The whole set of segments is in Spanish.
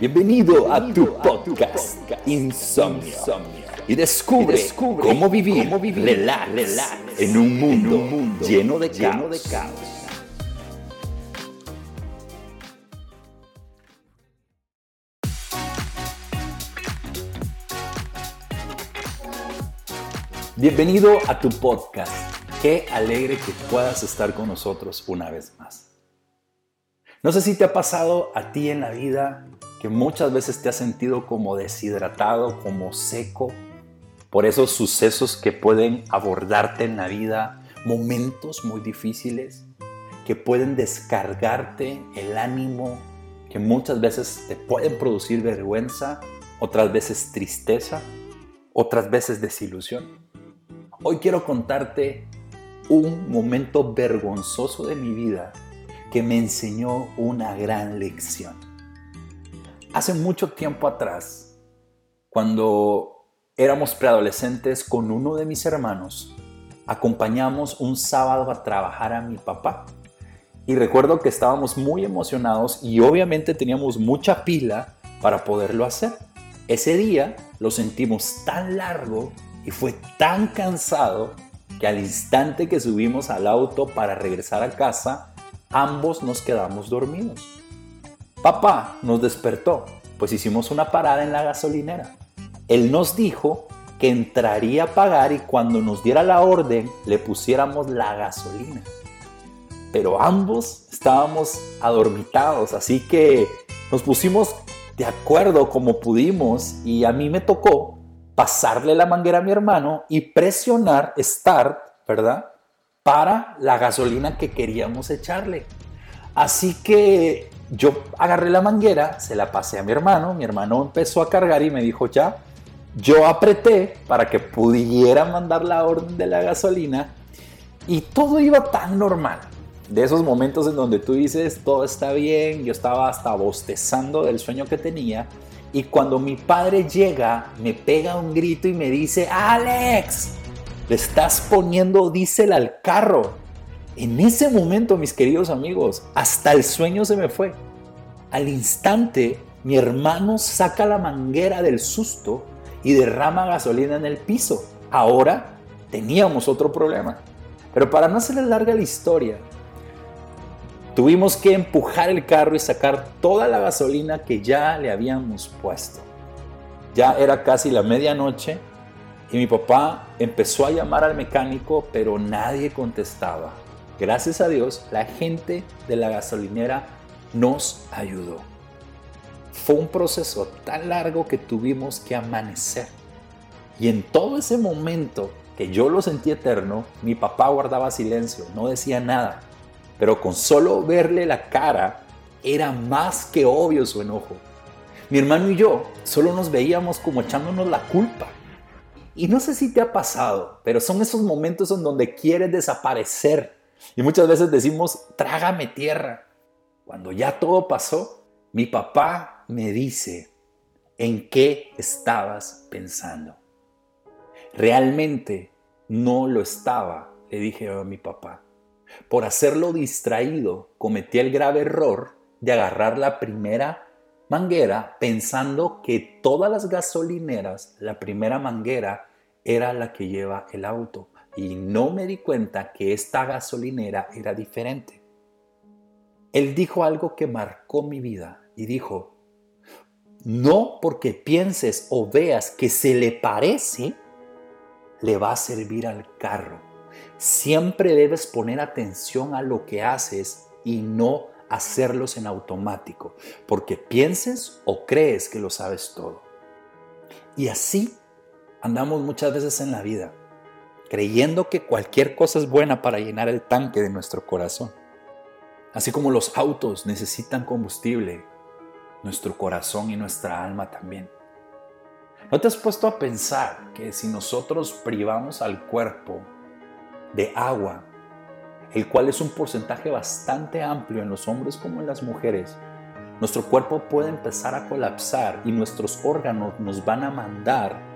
Bienvenido a tu podcast Insomnio y descubre cómo vivir relax en un mundo lleno de caos. Bienvenido a tu podcast. Qué alegre que puedas estar con nosotros una vez más. No sé si te ha pasado a ti en la vida que muchas veces te has sentido como deshidratado, como seco, por esos sucesos que pueden abordarte en la vida, momentos muy difíciles, que pueden descargarte el ánimo, que muchas veces te pueden producir vergüenza, otras veces tristeza, otras veces desilusión. Hoy quiero contarte un momento vergonzoso de mi vida que me enseñó una gran lección. Hace mucho tiempo atrás, cuando éramos preadolescentes con uno de mis hermanos, acompañamos un sábado a trabajar a mi papá. Y recuerdo que estábamos muy emocionados y obviamente teníamos mucha pila para poderlo hacer. Ese día lo sentimos tan largo y fue tan cansado que al instante que subimos al auto para regresar a casa, ambos nos quedamos dormidos. Papá nos despertó, pues hicimos una parada en la gasolinera. Él nos dijo que entraría a pagar y cuando nos diera la orden le pusiéramos la gasolina. Pero ambos estábamos adormitados, así que nos pusimos de acuerdo como pudimos y a mí me tocó pasarle la manguera a mi hermano y presionar start, ¿verdad? Para la gasolina que queríamos echarle. Así que yo agarré la manguera, se la pasé a mi hermano, mi hermano empezó a cargar y me dijo ya, yo apreté para que pudiera mandar la orden de la gasolina y todo iba tan normal. De esos momentos en donde tú dices todo está bien, yo estaba hasta bostezando del sueño que tenía y cuando mi padre llega me pega un grito y me dice, Alex, le estás poniendo diésel al carro. En ese momento, mis queridos amigos, hasta el sueño se me fue. Al instante, mi hermano saca la manguera del susto y derrama gasolina en el piso. Ahora teníamos otro problema. Pero para no hacerle larga la historia, tuvimos que empujar el carro y sacar toda la gasolina que ya le habíamos puesto. Ya era casi la medianoche y mi papá empezó a llamar al mecánico, pero nadie contestaba. Gracias a Dios, la gente de la gasolinera nos ayudó. Fue un proceso tan largo que tuvimos que amanecer. Y en todo ese momento que yo lo sentí eterno, mi papá guardaba silencio, no decía nada. Pero con solo verle la cara, era más que obvio su enojo. Mi hermano y yo solo nos veíamos como echándonos la culpa. Y no sé si te ha pasado, pero son esos momentos en donde quieres desaparecer y muchas veces decimos, trágame tierra. Cuando ya todo pasó, mi papá me dice, ¿en qué estabas pensando? Realmente no lo estaba, le dije a mi papá. Por hacerlo distraído, cometí el grave error de agarrar la primera manguera pensando que todas las gasolineras, la primera manguera era la que lleva el auto y no me di cuenta que esta gasolinera era diferente. Él dijo algo que marcó mi vida y dijo, no porque pienses o veas que se le parece, le va a servir al carro. Siempre debes poner atención a lo que haces y no hacerlos en automático, porque pienses o crees que lo sabes todo. Y así andamos muchas veces en la vida creyendo que cualquier cosa es buena para llenar el tanque de nuestro corazón. Así como los autos necesitan combustible, nuestro corazón y nuestra alma también. ¿No te has puesto a pensar que si nosotros privamos al cuerpo de agua, el cual es un porcentaje bastante amplio en los hombres como en las mujeres, nuestro cuerpo puede empezar a colapsar y nuestros órganos nos van a mandar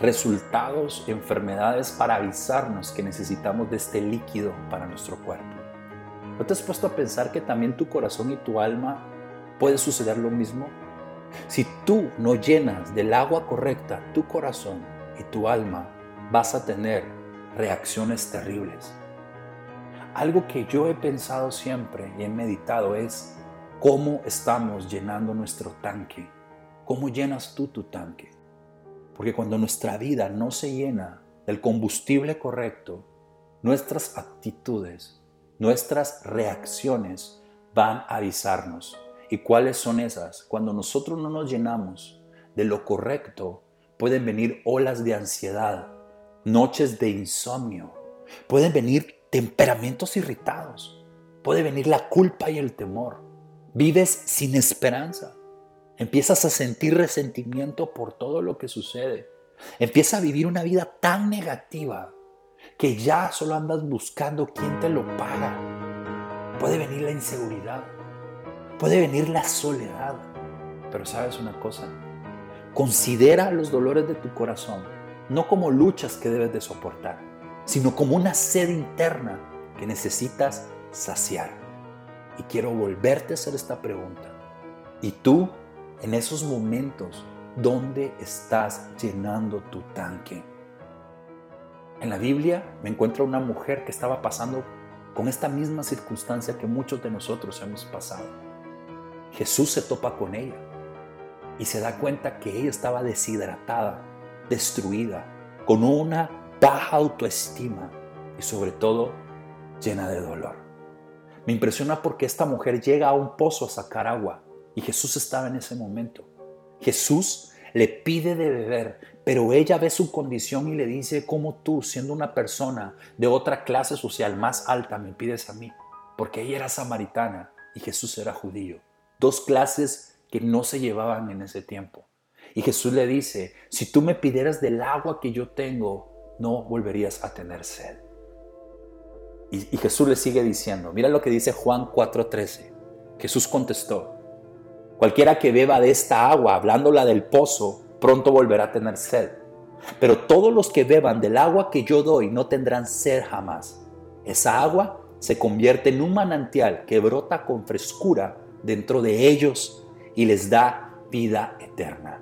resultados, enfermedades para avisarnos que necesitamos de este líquido para nuestro cuerpo. ¿No te has puesto a pensar que también tu corazón y tu alma puede suceder lo mismo? Si tú no llenas del agua correcta tu corazón y tu alma, vas a tener reacciones terribles. Algo que yo he pensado siempre y he meditado es cómo estamos llenando nuestro tanque. ¿Cómo llenas tú tu tanque? Porque cuando nuestra vida no se llena del combustible correcto, nuestras actitudes, nuestras reacciones van a avisarnos. ¿Y cuáles son esas? Cuando nosotros no nos llenamos de lo correcto, pueden venir olas de ansiedad, noches de insomnio, pueden venir temperamentos irritados, puede venir la culpa y el temor. Vives sin esperanza. Empiezas a sentir resentimiento por todo lo que sucede. Empieza a vivir una vida tan negativa que ya solo andas buscando quién te lo paga. Puede venir la inseguridad, puede venir la soledad. Pero sabes una cosa, considera los dolores de tu corazón no como luchas que debes de soportar, sino como una sed interna que necesitas saciar. Y quiero volverte a hacer esta pregunta. ¿Y tú en esos momentos dónde estás llenando tu tanque. En la Biblia me encuentro una mujer que estaba pasando con esta misma circunstancia que muchos de nosotros hemos pasado. Jesús se topa con ella y se da cuenta que ella estaba deshidratada, destruida, con una baja autoestima y sobre todo llena de dolor. Me impresiona porque esta mujer llega a un pozo a sacar agua y Jesús estaba en ese momento. Jesús le pide de beber, pero ella ve su condición y le dice, ¿cómo tú, siendo una persona de otra clase social más alta, me pides a mí? Porque ella era samaritana y Jesús era judío. Dos clases que no se llevaban en ese tiempo. Y Jesús le dice, si tú me pidieras del agua que yo tengo, no volverías a tener sed. Y, Jesús le sigue diciendo, mira lo que dice Juan 4:13. Jesús contestó, Cualquiera que beba de esta agua, hablándola del pozo, pronto volverá a tener sed. Pero todos los que beban del agua que yo doy no tendrán sed jamás. Esa agua se convierte en un manantial que brota con frescura dentro de ellos y les da vida eterna.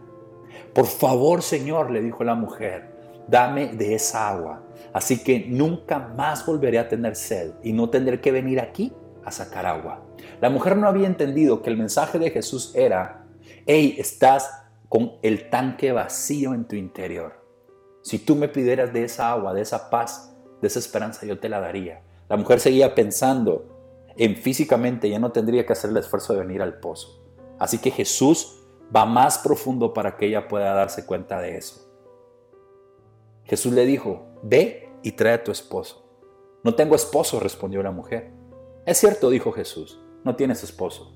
Por favor, Señor, le dijo la mujer, dame de esa agua. Así que nunca más volveré a tener sed y no tendré que venir aquí a sacar agua. La mujer no había entendido que el mensaje de Jesús era, hey, estás con el tanque vacío en tu interior. Si tú me pidieras de esa agua, de esa paz, de esa esperanza, yo te la daría. La mujer seguía pensando en físicamente, ya no tendría que hacer el esfuerzo de venir al pozo. Así que Jesús va más profundo para que ella pueda darse cuenta de eso. Jesús le dijo, ve y trae a tu esposo. No tengo esposo, respondió la mujer. Es cierto, dijo Jesús, no tienes esposo,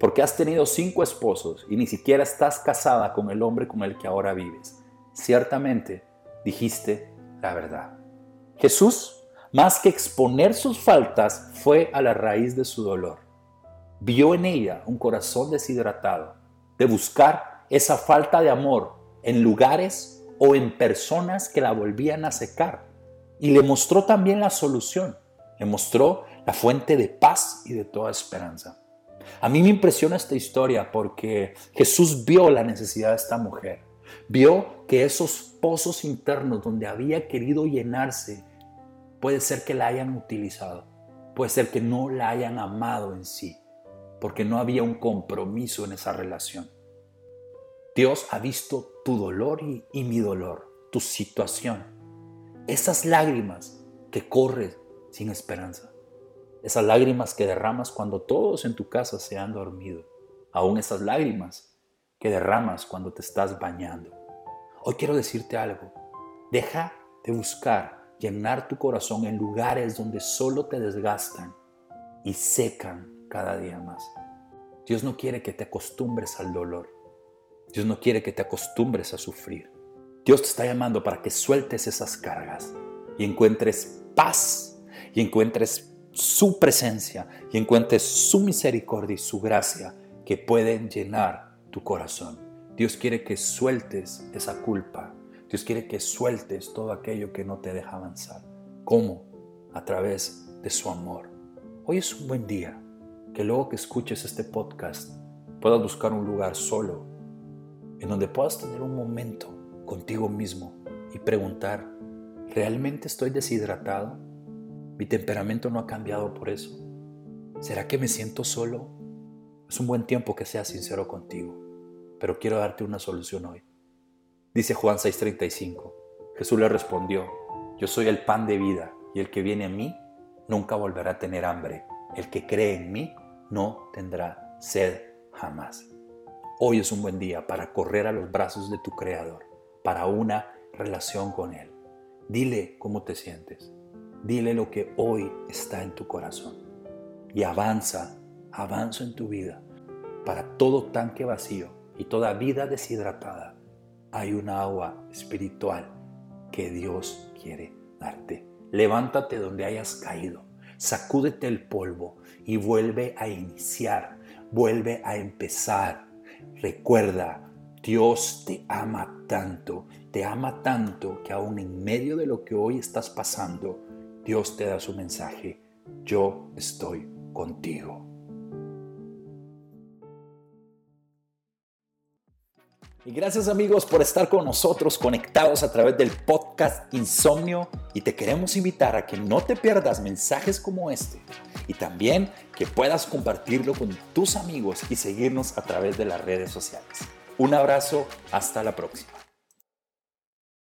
porque has tenido cinco esposos y ni siquiera estás casada con el hombre con el que ahora vives. Ciertamente, dijiste la verdad. Jesús, más que exponer sus faltas, fue a la raíz de su dolor. Vio en ella un corazón deshidratado, de buscar esa falta de amor en lugares o en personas que la volvían a secar. Y le mostró también la solución. Le mostró la fuente de paz y de toda esperanza. A mí me impresiona esta historia porque Jesús vio la necesidad de esta mujer, vio que esos pozos internos donde había querido llenarse, puede ser que la hayan utilizado, puede ser que no la hayan amado en sí, porque no había un compromiso en esa relación. Dios ha visto tu dolor y, mi dolor, tu situación, esas lágrimas que corres sin esperanza esas lágrimas que derramas cuando todos en tu casa se han dormido, aún esas lágrimas que derramas cuando te estás bañando. Hoy quiero decirte algo, deja de buscar llenar tu corazón en lugares donde solo te desgastan y secan cada día más. Dios no quiere que te acostumbres al dolor. Dios no quiere que te acostumbres a sufrir. Dios te está llamando para que sueltes esas cargas y encuentres paz y encuentres su presencia y encuentres su misericordia y su gracia que pueden llenar tu corazón. Dios quiere que sueltes esa culpa. Dios quiere que sueltes todo aquello que no te deja avanzar. ¿Cómo? A través de su amor. Hoy es un buen día que luego que escuches este podcast puedas buscar un lugar solo en donde puedas tener un momento contigo mismo y preguntar, ¿realmente estoy deshidratado? ¿Mi temperamento no ha cambiado por eso? ¿Será que me siento solo? Es un buen tiempo que seas sincero contigo, pero quiero darte una solución hoy. Dice Juan 6:35, Jesús le respondió, yo soy el pan de vida y el que viene a mí nunca volverá a tener hambre. El que cree en mí no tendrá sed jamás. Hoy es un buen día para correr a los brazos de tu Creador, para una relación con Él. Dile cómo te sientes. Dile lo que hoy está en tu corazón. Y avanza, avanza en tu vida. Para todo tanque vacío y toda vida deshidratada, hay una agua espiritual que Dios quiere darte. Levántate donde hayas caído, sacúdete el polvo y vuelve a iniciar, vuelve a empezar. Recuerda, Dios te ama tanto, te ama tanto que aún en medio de lo que hoy estás pasando, Dios te da su mensaje. Yo estoy contigo. Y gracias amigos por estar con nosotros conectados a través del podcast Insomnio y te queremos invitar a que no te pierdas mensajes como este y también que puedas compartirlo con tus amigos y seguirnos a través de las redes sociales. Un abrazo, hasta la próxima.